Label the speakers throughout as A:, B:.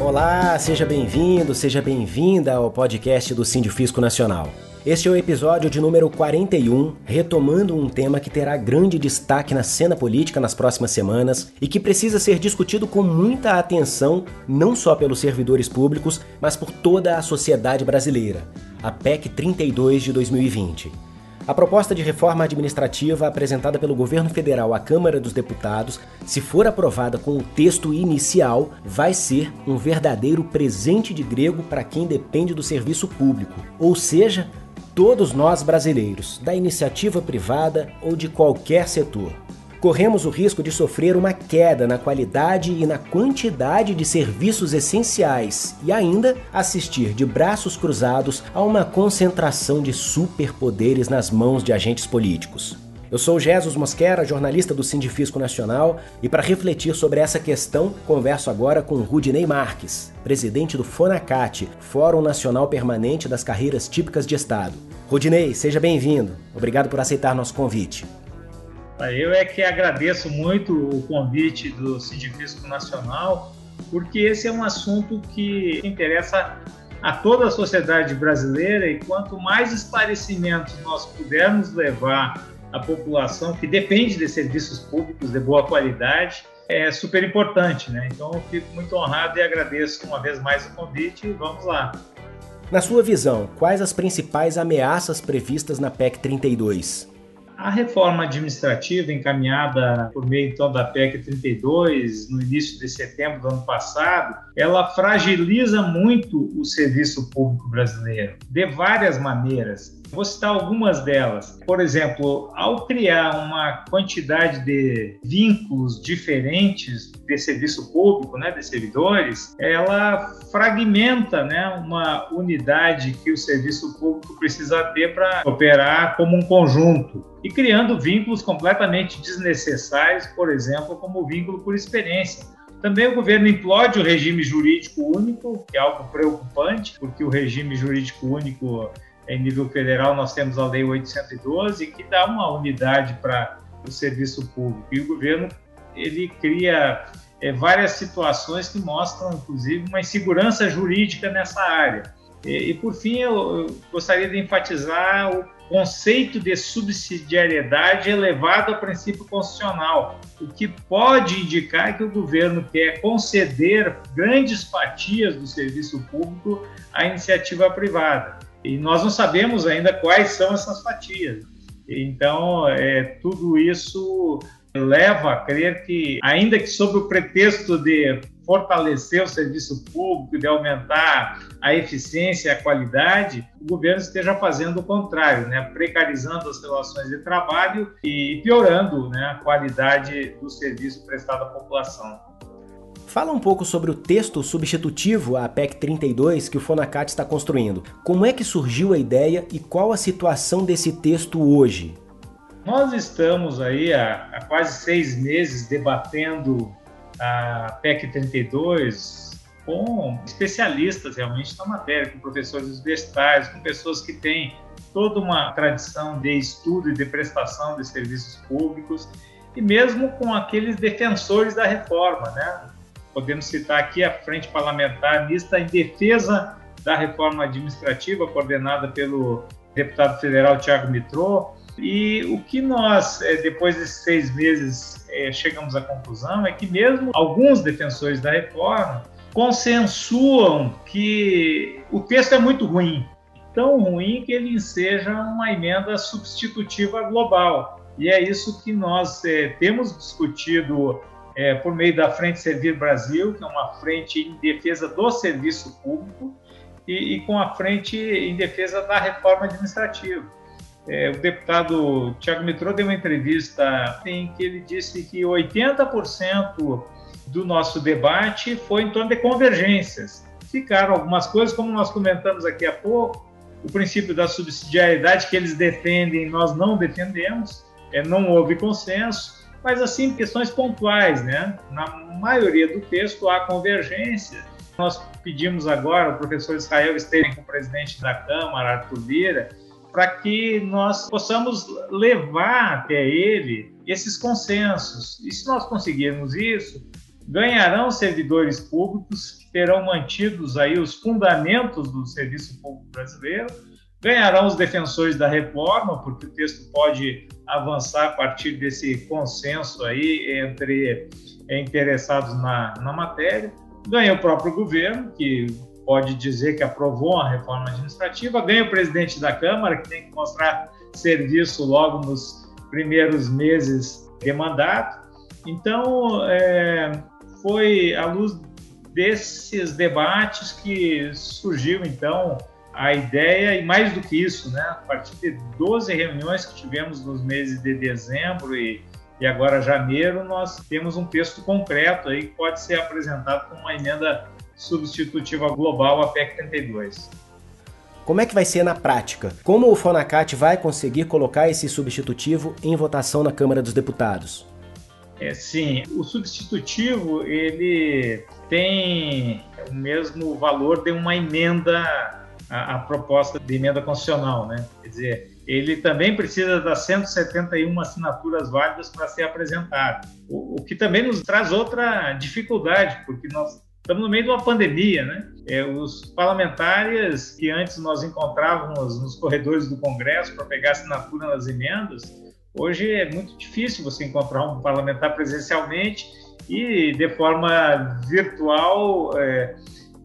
A: Olá, seja bem-vindo, seja bem-vinda ao podcast do Sindifisco Nacional. Este é o episódio de número 41, retomando um tema que terá grande destaque na cena política nas próximas semanas e que precisa ser discutido com muita atenção, não só pelos servidores públicos, mas por toda a sociedade brasileira. A PEC 32 de 2020. A proposta de reforma administrativa apresentada pelo governo federal à Câmara dos Deputados, se for aprovada com o texto inicial, vai ser um verdadeiro presente de grego para quem depende do serviço público, ou seja, todos nós brasileiros, da iniciativa privada ou de qualquer setor corremos o risco de sofrer uma queda na qualidade e na quantidade de serviços essenciais e ainda assistir de braços cruzados a uma concentração de superpoderes nas mãos de agentes políticos. Eu sou Jesus Mosquera, jornalista do Sindifisco Nacional, e para refletir sobre essa questão, converso agora com Rudinei Marques, presidente do FONACAT, Fórum Nacional Permanente das Carreiras Típicas de Estado. Rudinei, seja bem-vindo. Obrigado por aceitar nosso convite.
B: Eu é que agradeço muito o convite do Sindifisco Nacional, porque esse é um assunto que interessa a toda a sociedade brasileira e quanto mais esclarecimentos nós pudermos levar à população que depende de serviços públicos de boa qualidade, é super importante, né? Então eu fico muito honrado e agradeço uma vez mais o convite e vamos lá.
A: Na sua visão, quais as principais ameaças previstas na PEC 32?
B: A reforma administrativa encaminhada por meio então da PEC 32 no início de setembro do ano passado, ela fragiliza muito o serviço público brasileiro de várias maneiras. Vou citar algumas delas. Por exemplo, ao criar uma quantidade de vínculos diferentes de serviço público, né, de servidores, ela fragmenta né, uma unidade que o serviço público precisa ter para operar como um conjunto e criando vínculos completamente desnecessários, por exemplo, como o vínculo por experiência. Também o governo implode o regime jurídico único, que é algo preocupante, porque o regime jurídico único em nível federal nós temos a Lei 812 que dá uma unidade para o serviço público e o governo ele cria é, várias situações que mostram inclusive uma insegurança jurídica nessa área. E, e por fim eu, eu gostaria de enfatizar o conceito de subsidiariedade elevado ao princípio constitucional, o que pode indicar que o governo quer conceder grandes fatias do serviço público à iniciativa privada. E nós não sabemos ainda quais são essas fatias. Então, é, tudo isso leva a crer que, ainda que sob o pretexto de fortalecer o serviço público, de aumentar a eficiência e a qualidade, o governo esteja fazendo o contrário, né? precarizando as relações de trabalho e piorando né, a qualidade do serviço prestado à população.
A: Fala um pouco sobre o texto substitutivo à PEC 32 que o Fonacat está construindo. Como é que surgiu a ideia e qual a situação desse texto hoje?
B: Nós estamos aí há, há quase seis meses debatendo a PEC 32 com especialistas realmente na matéria, com professores universitários, com pessoas que têm toda uma tradição de estudo e de prestação de serviços públicos e mesmo com aqueles defensores da reforma, né? Podemos citar aqui a Frente Parlamentar Mista em defesa da reforma administrativa, coordenada pelo deputado federal Tiago Mitrô. E o que nós, eh, depois desses seis meses, eh, chegamos à conclusão é que mesmo alguns defensores da reforma consensuam que o texto é muito ruim, tão ruim que ele seja uma emenda substitutiva global. E é isso que nós é, temos discutido é, por meio da Frente Servir Brasil, que é uma frente em defesa do serviço público, e, e com a frente em defesa da reforma administrativa. É, o deputado Tiago Mitrô deu uma entrevista em que ele disse que 80% do nosso debate foi em torno de convergências. Ficaram algumas coisas, como nós comentamos aqui há pouco, o princípio da subsidiariedade que eles defendem, nós não defendemos, é, não houve consenso mas assim questões pontuais, né? Na maioria do texto há convergência. Nós pedimos agora, o professor Israel esteja com o presidente da Câmara, Arthur Lira, para que nós possamos levar até ele esses consensos. E se nós conseguirmos isso, ganharão servidores públicos que terão mantidos aí os fundamentos do serviço público brasileiro, ganharão os defensores da reforma, porque o texto pode avançar a partir desse consenso aí entre interessados na, na matéria, ganha o próprio governo, que pode dizer que aprovou a reforma administrativa, ganha o presidente da Câmara, que tem que mostrar serviço logo nos primeiros meses de mandato. Então, é, foi à luz desses debates que surgiu, então, a ideia, e mais do que isso, né, a partir de 12 reuniões que tivemos nos meses de dezembro e, e agora janeiro, nós temos um texto concreto aí que pode ser apresentado como uma emenda substitutiva global à PEC 32.
A: Como é que vai ser na prática? Como o Fonacat vai conseguir colocar esse substitutivo em votação na Câmara dos Deputados?
B: É, sim, o substitutivo ele tem o mesmo valor de uma emenda à, à proposta de emenda constitucional, né? Quer dizer, ele também precisa das 171 assinaturas válidas para ser apresentado, o, o que também nos traz outra dificuldade, porque nós estamos no meio de uma pandemia, né? É, os parlamentares que antes nós encontrávamos nos corredores do Congresso para pegar assinatura nas emendas, hoje é muito difícil você encontrar um parlamentar presencialmente e de forma virtual é,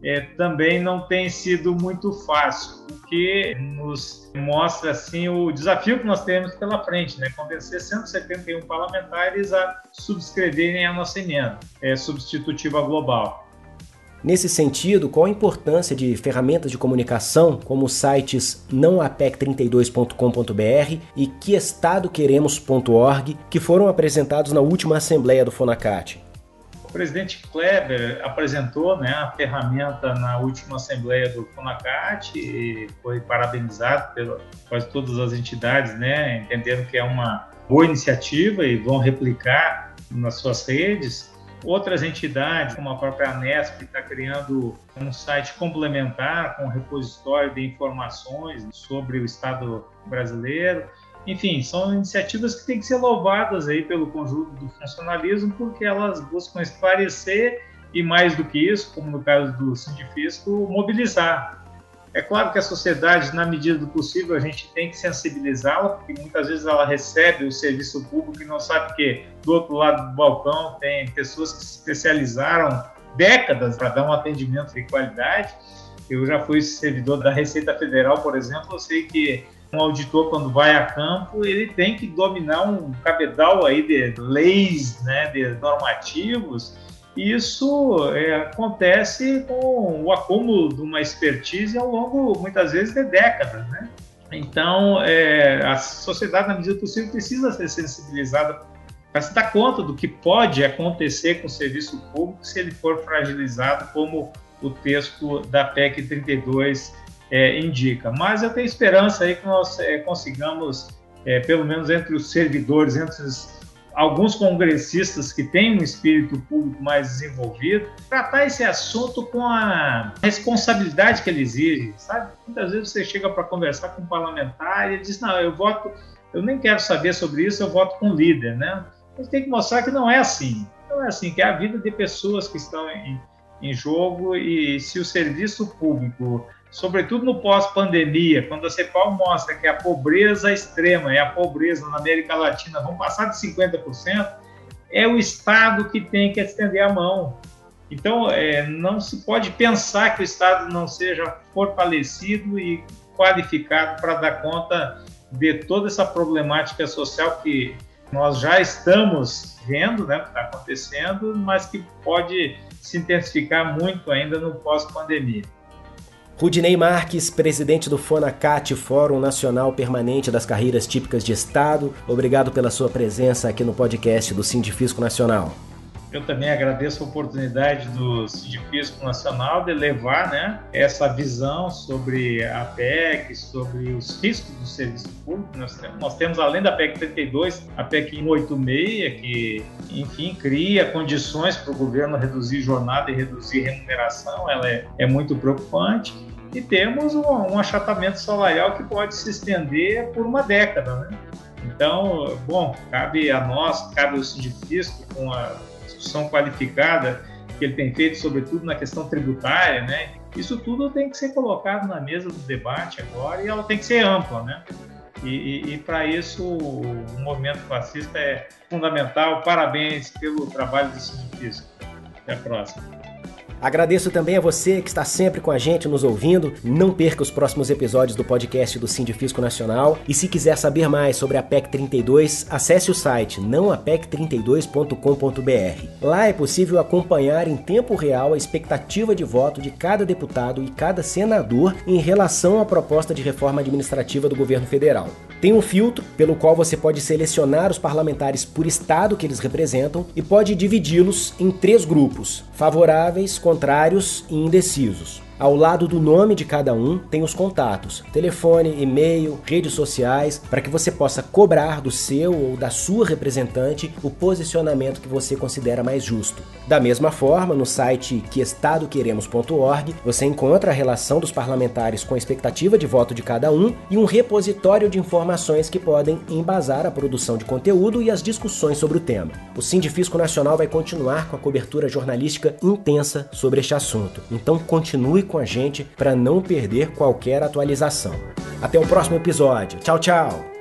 B: é, também não tem sido muito fácil, o que nos mostra assim o desafio que nós temos pela frente, né? Convencer 171 parlamentares a subscreverem a nossa emenda é, substitutiva global.
A: Nesse sentido, qual a importância de ferramentas de comunicação como os sites nãoapec32.com.br e queestadoqueremos.org que foram apresentados na última assembleia do Fonacat?
B: O presidente Kleber apresentou né, a ferramenta na última assembleia do Fonacat e foi parabenizado por quase todas as entidades, né, entendendo que é uma boa iniciativa e vão replicar nas suas redes. Outras entidades, como a própria Anesp, está criando um site complementar com repositório de informações sobre o Estado brasileiro. Enfim, são iniciativas que têm que ser louvadas aí pelo conjunto do funcionalismo, porque elas buscam esclarecer e, mais do que isso, como no caso do Sindifisco, mobilizar é claro que a sociedade, na medida do possível, a gente tem que sensibilizá-la, porque muitas vezes ela recebe o serviço público e não sabe que do outro lado do balcão tem pessoas que se especializaram décadas para dar um atendimento de qualidade. Eu já fui servidor da Receita Federal, por exemplo, eu sei que um auditor, quando vai a campo, ele tem que dominar um cabedal aí de leis, né, de normativos, isso é, acontece com o acúmulo de uma expertise ao longo, muitas vezes, de décadas, né? Então, é, a sociedade, na medida do possível, precisa ser sensibilizada para se dar conta do que pode acontecer com o serviço público se ele for fragilizado, como o texto da PEC 32 é, indica. Mas eu tenho esperança aí que nós é, consigamos, é, pelo menos entre os servidores, entre os alguns congressistas que têm um espírito público mais desenvolvido, tratar esse assunto com a responsabilidade que ele exige, sabe? Muitas vezes você chega para conversar com um parlamentar e ele diz, não, eu voto, eu nem quero saber sobre isso, eu voto com líder, né? A gente tem que mostrar que não é assim. Não é assim, que é a vida de pessoas que estão em, em jogo e se o serviço público sobretudo no pós-pandemia, quando a CEPAL mostra que a pobreza extrema e a pobreza na América Latina vão passar de 50%, é o Estado que tem que estender a mão. Então, é, não se pode pensar que o Estado não seja fortalecido e qualificado para dar conta de toda essa problemática social que nós já estamos vendo, né, que está acontecendo, mas que pode se intensificar muito ainda no pós-pandemia.
A: Rudinei Marques, presidente do FONACAT, Fórum Nacional Permanente das Carreiras Típicas de Estado, obrigado pela sua presença aqui no podcast do Sindifisco Nacional.
B: Eu também agradeço a oportunidade do Sindifisco Nacional de levar né, essa visão sobre a PEC, sobre os riscos do serviço público. Nós temos, nós temos além da PEC 32, a PEC 186, que, enfim, cria condições para o governo reduzir jornada e reduzir remuneração. Ela é, é muito preocupante e temos um, um, achatamento salarial que pode se estender por uma década. Né? Então, bom, cabe a nós, cabe ao Sindifisco, com a discussão qualificada que ele tem feito, sobretudo na questão tributária, né? Isso tudo tem que ser colocado na mesa do debate agora e ela tem que ser ampla, né? E, e, e para isso o movimento fascista é fundamental. Parabéns pelo trabalho do Sindicato. Até a próxima.
A: Agradeço também a você que está sempre com a gente nos ouvindo. Não perca os próximos episódios do podcast do Sindifisco Nacional. E se quiser saber mais sobre a PEC 32, acesse o site nãoapec32.com.br. Lá é possível acompanhar em tempo real a expectativa de voto de cada deputado e cada senador em relação à proposta de reforma administrativa do governo federal. Tem um filtro pelo qual você pode selecionar os parlamentares por estado que eles representam e pode dividi-los em três grupos: favoráveis, contrários e indecisos. Ao lado do nome de cada um tem os contatos, telefone, e-mail, redes sociais, para que você possa cobrar do seu ou da sua representante o posicionamento que você considera mais justo. Da mesma forma, no site queestadoqueremos.org, você encontra a relação dos parlamentares com a expectativa de voto de cada um e um repositório de informações que podem embasar a produção de conteúdo e as discussões sobre o tema. O Sindifisco Nacional vai continuar com a cobertura jornalística intensa sobre este assunto. Então continue com a gente para não perder qualquer atualização. Até o próximo episódio. Tchau, tchau!